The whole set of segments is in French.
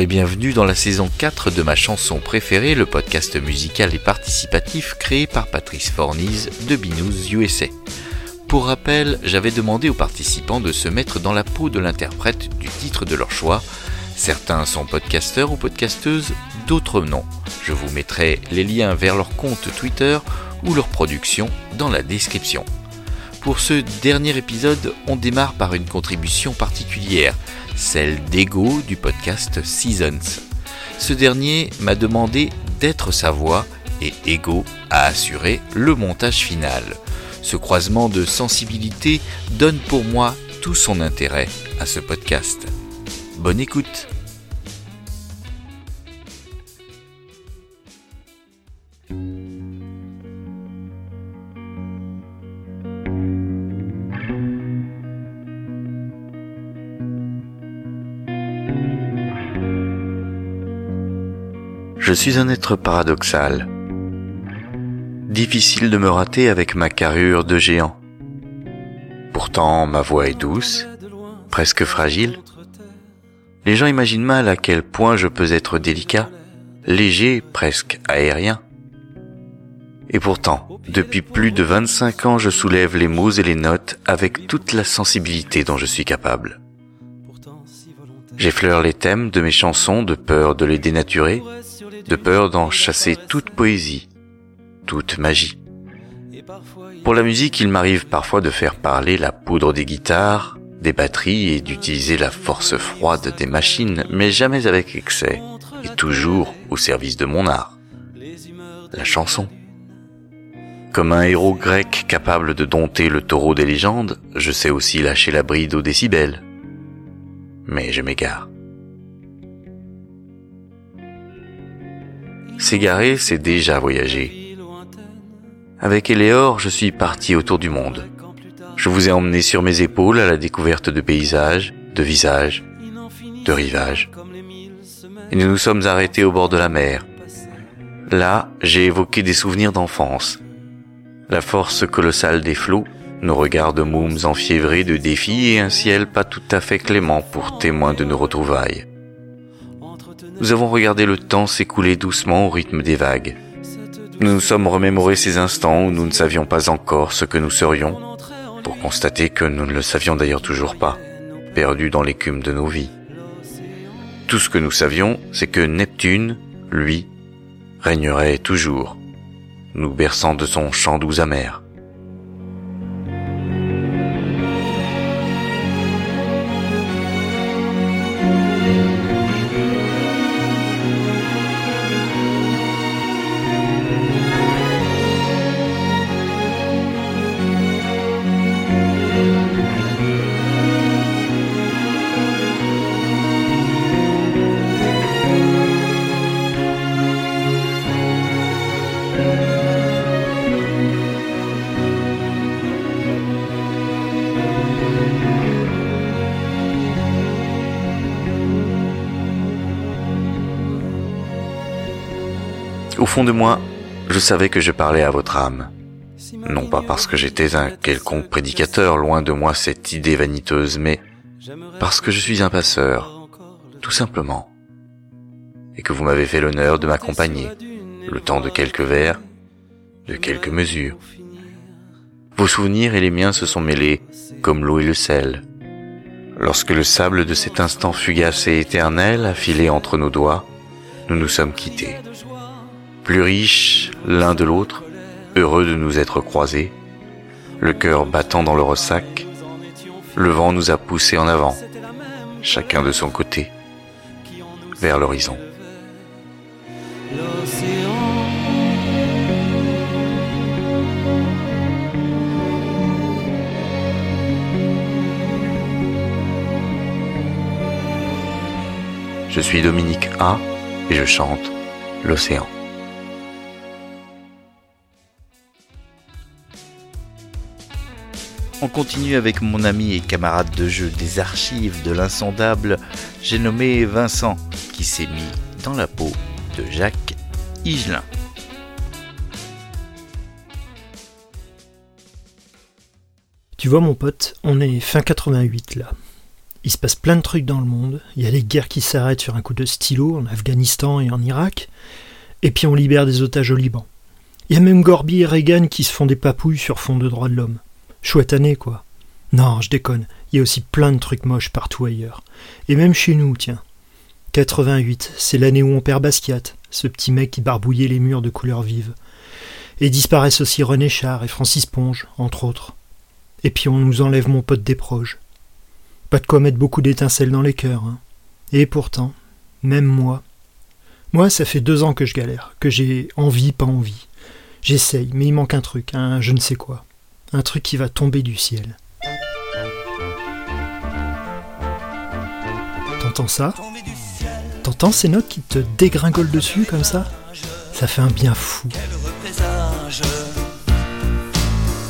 Et bienvenue dans la saison 4 de ma chanson préférée, le podcast musical et participatif créé par Patrice Fornise de Binous USA. Pour rappel, j'avais demandé aux participants de se mettre dans la peau de l'interprète du titre de leur choix. Certains sont podcasteurs ou podcasteuses, d'autres non. Je vous mettrai les liens vers leur compte Twitter ou leur production dans la description. Pour ce dernier épisode, on démarre par une contribution particulière, celle d'Ego du podcast Seasons. Ce dernier m'a demandé d'être sa voix et Ego a assuré le montage final. Ce croisement de sensibilité donne pour moi tout son intérêt à ce podcast. Bonne écoute Je suis un être paradoxal. Difficile de me rater avec ma carrure de géant. Pourtant, ma voix est douce, presque fragile. Les gens imaginent mal à quel point je peux être délicat, léger, presque aérien. Et pourtant, depuis plus de 25 ans, je soulève les mots et les notes avec toute la sensibilité dont je suis capable. J'effleure les thèmes de mes chansons de peur de les dénaturer, de peur d'en chasser toute poésie, toute magie. Pour la musique, il m'arrive parfois de faire parler la poudre des guitares, des batteries et d'utiliser la force froide des machines, mais jamais avec excès, et toujours au service de mon art, la chanson. Comme un héros grec capable de dompter le taureau des légendes, je sais aussi lâcher la bride aux décibels. Mais je m'égare. S'égarer, c'est déjà voyager. Avec Eléor, je suis parti autour du monde. Je vous ai emmené sur mes épaules à la découverte de paysages, de visages, de rivages. Et nous nous sommes arrêtés au bord de la mer. Là, j'ai évoqué des souvenirs d'enfance. La force colossale des flots, nos regards de mômes enfiévrés de défis et un ciel pas tout à fait clément pour témoin de nos retrouvailles. Nous avons regardé le temps s'écouler doucement au rythme des vagues. Nous nous sommes remémorés ces instants où nous ne savions pas encore ce que nous serions, pour constater que nous ne le savions d'ailleurs toujours pas, perdus dans l'écume de nos vies. Tout ce que nous savions, c'est que Neptune, lui, régnerait toujours, nous berçant de son chant doux amer. Au fond de moi, je savais que je parlais à votre âme. Non pas parce que j'étais un quelconque prédicateur, loin de moi cette idée vaniteuse, mais parce que je suis un passeur, tout simplement. Et que vous m'avez fait l'honneur de m'accompagner, le temps de quelques vers, de quelques mesures. Vos souvenirs et les miens se sont mêlés comme l'eau et le sel. Lorsque le sable de cet instant fugace et éternel a filé entre nos doigts, nous nous sommes quittés plus riches l'un de l'autre, heureux de nous être croisés, le cœur battant dans le ressac, le vent nous a poussés en avant, chacun de son côté, vers l'horizon. Je suis Dominique A et je chante l'océan. On continue avec mon ami et camarade de jeu des archives de l'insondable, j'ai nommé Vincent, qui s'est mis dans la peau de Jacques Higelin. Tu vois mon pote, on est fin 88 là. Il se passe plein de trucs dans le monde. Il y a des guerres qui s'arrêtent sur un coup de stylo en Afghanistan et en Irak. Et puis on libère des otages au Liban. Il y a même Gorby et Reagan qui se font des papouilles sur fond de droits de l'homme. Chouette année, quoi. Non, je déconne. Il y a aussi plein de trucs moches partout ailleurs. Et même chez nous, tiens. 88, c'est l'année où on perd Basquiat, ce petit mec qui barbouillait les murs de couleur vive. Et disparaissent aussi René Char et Francis Ponge, entre autres. Et puis on nous enlève mon pote des proches. Pas de quoi mettre beaucoup d'étincelles dans les cœurs. Hein. Et pourtant, même moi. Moi, ça fait deux ans que je galère, que j'ai envie, pas envie. J'essaye, mais il manque un truc, un je ne sais quoi. Un truc qui va tomber du ciel. T'entends ça T'entends ces notes qui te dégringolent dessus comme ça? Ça fait un bien fou.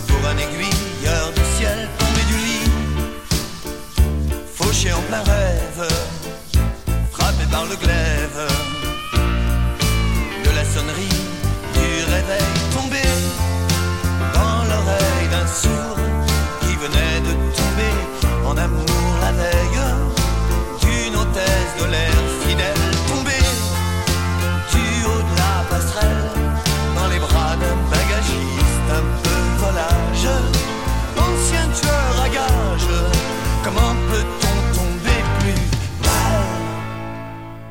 Pour un aiguilleur du ciel tombé du lit, fauché en plein rêve, frappé par le glaive. De la sonnerie du réveil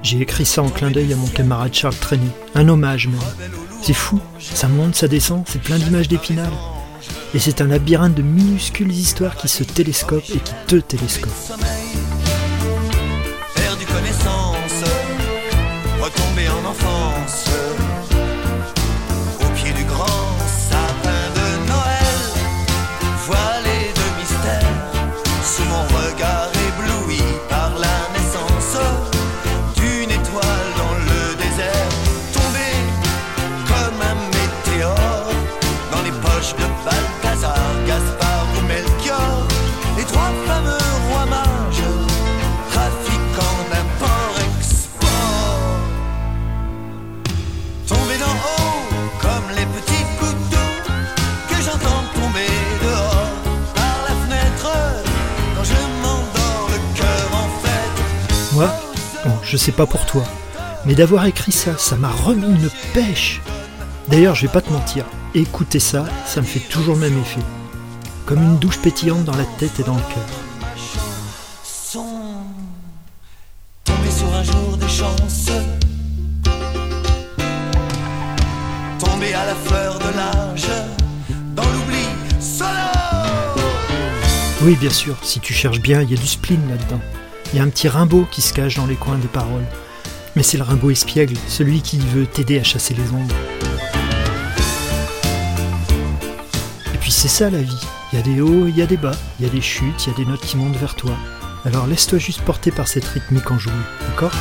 J'ai écrit ça en clin d'œil à mon camarade Charles Trenet. Un hommage même. C'est fou, ça monte, ça descend, c'est plein d'images d'épinal. Et c'est un labyrinthe de minuscules histoires qui se télescopent et qui te télescopent. Je sais pas pour toi, mais d'avoir écrit ça, ça m'a remis une pêche. D'ailleurs, je vais pas te mentir, écouter ça, ça me fait toujours le même effet. Comme une douche pétillante dans la tête et dans le cœur. Sur un jour tombés à la fleur de l'âge, dans l'oubli sonore. Oui, bien sûr, si tu cherches bien, il y a du spleen là-dedans. Il y a un petit Rimbaud qui se cache dans les coins des paroles. Mais c'est le Rimbaud espiègle, celui qui veut t'aider à chasser les ombres. Et puis c'est ça la vie. Il y a des hauts, il y a des bas, il y a des chutes, il y a des notes qui montent vers toi. Alors laisse-toi juste porter par cette rythmique enjouée, d'accord?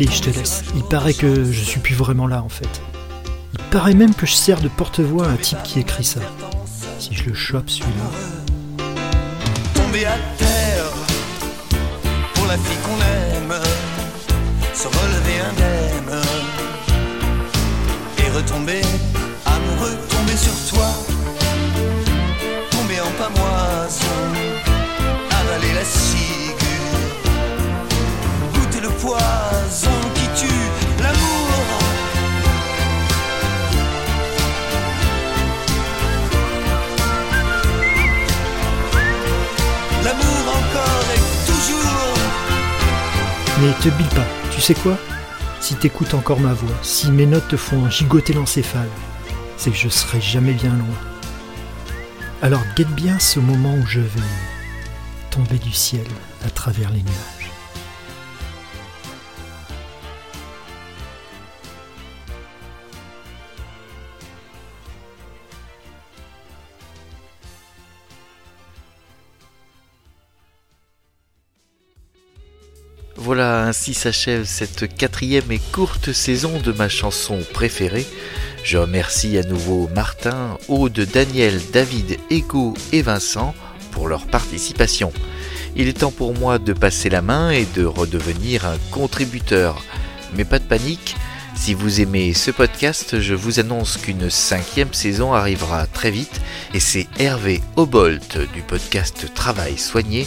Allez, je te laisse. Il paraît que je suis plus vraiment là en fait. Il paraît même que je sers de porte-voix à un type qui écrit ça. Si je le chope celui-là. tomber à terre pour la fille qu'on aime, se relever indemne et retomber amoureux, tomber sur toi, te bille pas, tu sais quoi? Si t'écoutes encore ma voix, si mes notes te font gigoter l'encéphale, c'est que je serai jamais bien loin. Alors guette bien ce moment où je vais tomber du ciel à travers les nuages. Voilà, ainsi s'achève cette quatrième et courte saison de ma chanson préférée. Je remercie à nouveau Martin, Aude, Daniel, David, Ego et Vincent pour leur participation. Il est temps pour moi de passer la main et de redevenir un contributeur. Mais pas de panique, si vous aimez ce podcast, je vous annonce qu'une cinquième saison arrivera très vite et c'est Hervé Obolt du podcast Travail Soigné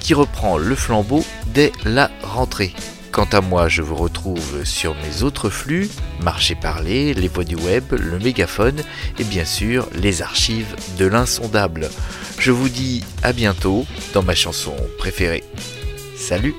qui reprend le flambeau dès la rentrée. Quant à moi, je vous retrouve sur mes autres flux, Marché Parler, les voix du web, le mégaphone et bien sûr les archives de l'insondable. Je vous dis à bientôt dans ma chanson préférée. Salut